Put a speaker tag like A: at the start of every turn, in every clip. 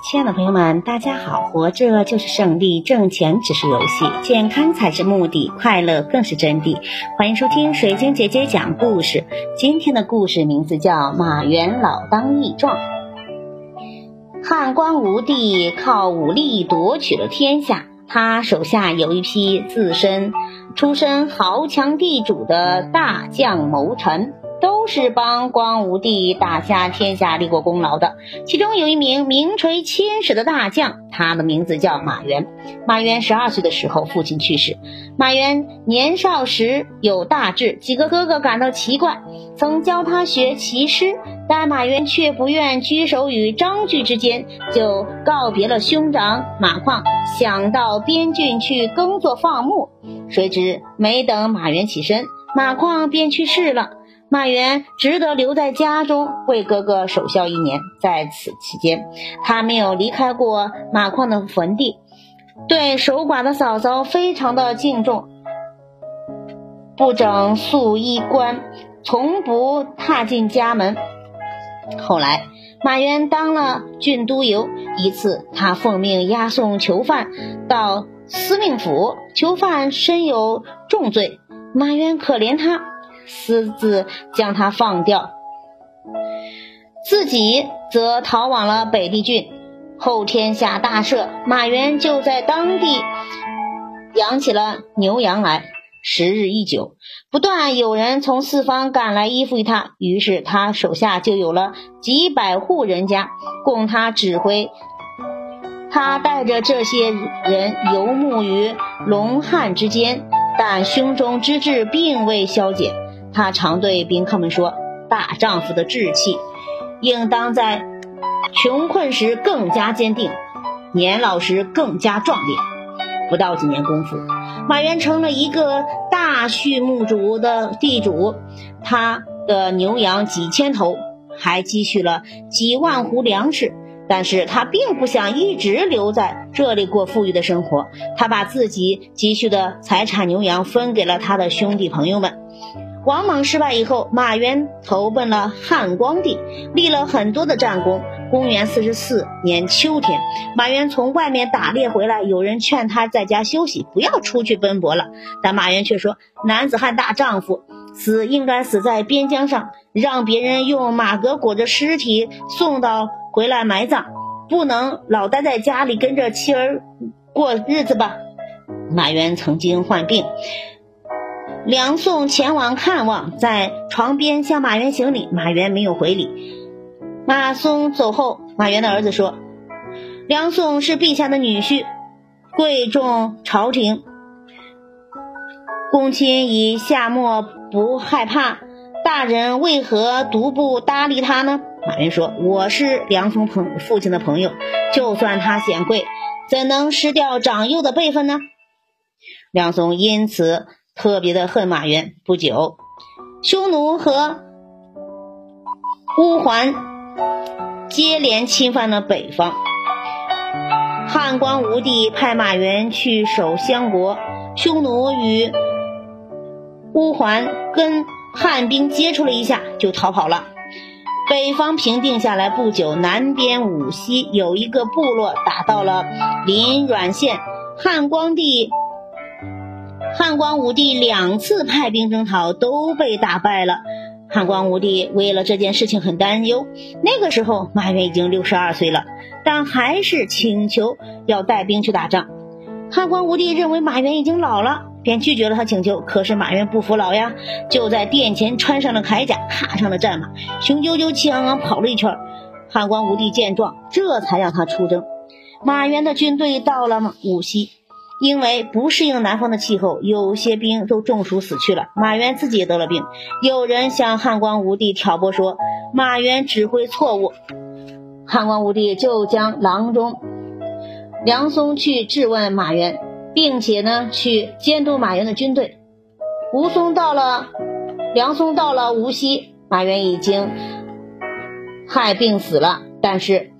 A: 亲爱的朋友们，大家好！活着就是胜利，挣钱只是游戏，健康才是目的，快乐更是真谛。欢迎收听水晶姐姐讲故事。今天的故事名字叫《马原老当益壮》。汉光武帝靠武力夺取了天下，他手下有一批自身出身豪强地主的大将谋臣。都是帮光武帝打下天下立过功劳的。其中有一名名垂青史的大将，他的名字叫马援。马援十二岁的时候，父亲去世。马援年少时有大志，几个哥哥感到奇怪，曾教他学骑师，但马援却不愿居守于章句之间，就告别了兄长马况，想到边郡去耕作放牧。谁知没等马援起身，马况便去世了。马原只得留在家中为哥哥守孝一年，在此期间，他没有离开过马矿的坟地，对守寡的嫂嫂非常的敬重，不整素衣冠，从不踏进家门。后来，马原当了郡督邮，一次他奉命押送囚犯到司命府，囚犯身有重罪，马原可怜他。私自将他放掉，自己则逃往了北地郡。后天下大赦，马援就在当地养起了牛羊来。时日一久，不断有人从四方赶来依附于他，于是他手下就有了几百户人家供他指挥。他带着这些人游牧于龙汉之间，但胸中之志并未消减。他常对宾客们说：“大丈夫的志气，应当在穷困时更加坚定，年老时更加壮烈。”不到几年功夫，马原成了一个大畜牧主的地主，他的牛羊几千头，还积蓄了几万斛粮食。但是他并不想一直留在这里过富裕的生活，他把自己积蓄的财产牛羊分给了他的兄弟朋友们。王莽失败以后，马援投奔了汉光帝，立了很多的战功。公元四十四年秋天，马援从外面打猎回来，有人劝他在家休息，不要出去奔波了。但马援却说：“男子汉大丈夫，死应该死在边疆上，让别人用马革裹着尸体送到回来埋葬，不能老待在家里跟着妻儿过日子吧？”马援曾经患病。梁宋前往看望，在床边向马原行礼，马原没有回礼。马松走后，马原的儿子说：“梁宋是陛下的女婿，贵重朝廷，公卿以夏末不害怕，大人为何独不搭理他呢？”马原说：“我是梁松朋父亲的朋友，就算他显贵，怎能失掉长幼的辈分呢？”梁松因此。特别的恨马援。不久，匈奴和乌桓接连侵犯了北方。汉光武帝派马援去守相国，匈奴与乌桓跟汉兵接触了一下，就逃跑了。北方平定下来不久，南边武西有一个部落打到了临阮县，汉光帝。汉光武帝两次派兵征讨都被打败了，汉光武帝为了这件事情很担忧。那个时候马援已经六十二岁了，但还是请求要带兵去打仗。汉光武帝认为马援已经老了，便拒绝了他请求。可是马援不服老呀，就在殿前穿上了铠甲，踏上了战马，雄赳赳气昂昂跑了一圈。汉光武帝见状，这才让他出征。马援的军队到了武西。因为不适应南方的气候，有些兵都中暑死去了。马援自己也得了病。有人向汉光武帝挑拨说，马援指挥错误。汉光武帝就将郎中梁松去质问马援，并且呢去监督马援的军队。吴松到了，梁松到了无锡，马援已经害病死了，但是。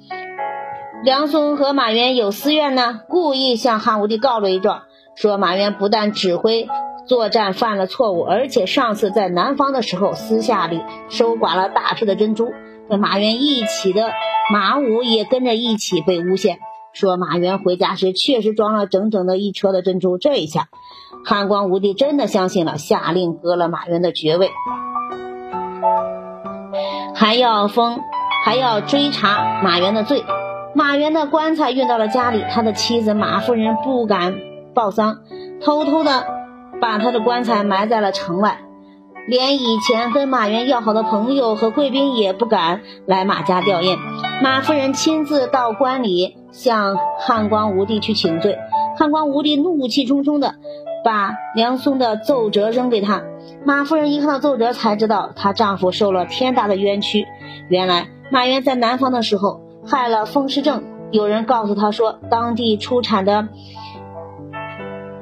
A: 梁松和马援有私怨呢，故意向汉武帝告了一状，说马援不但指挥作战犯了错误，而且上次在南方的时候私下里收刮了大批的珍珠。跟马原一起的马武也跟着一起被诬陷，说马原回家时确实装了整整的一车的珍珠。这一下，汉光武帝真的相信了，下令割了马原的爵位，还要封，还要追查马原的罪。马原的棺材运到了家里，他的妻子马夫人不敢报丧，偷偷的把他的棺材埋在了城外。连以前跟马原要好的朋友和贵宾也不敢来马家吊唁。马夫人亲自到关里向汉光武帝去请罪。汉光武帝怒气冲冲的把梁松的奏折扔给他。马夫人一看到奏折，才知道她丈夫受了天大的冤屈。原来马原在南方的时候害了风湿症，有人告诉他说，当地出产的。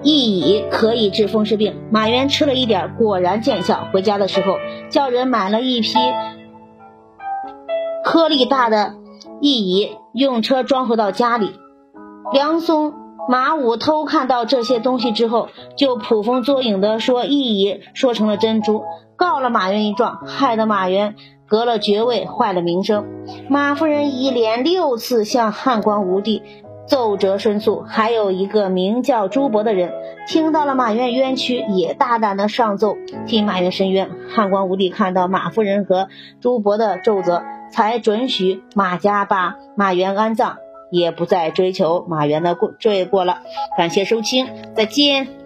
A: 薏苡可以治风湿病，马原吃了一点，果然见效。回家的时候，叫人买了一批颗粒大的薏苡，用车装回到家里。梁松、马武偷看到这些东西之后，就捕风捉影的说薏苡说成了珍珠，告了马原一状，害得马原革了爵位，坏了名声。马夫人一连六次向汉光武帝。奏折申诉，还有一个名叫朱伯的人，听到了马原冤屈，也大胆的上奏替马原申冤。汉光武帝看到马夫人和朱伯的奏折，才准许马家把马原安葬，也不再追求马原的过罪过了。感谢收听，再见。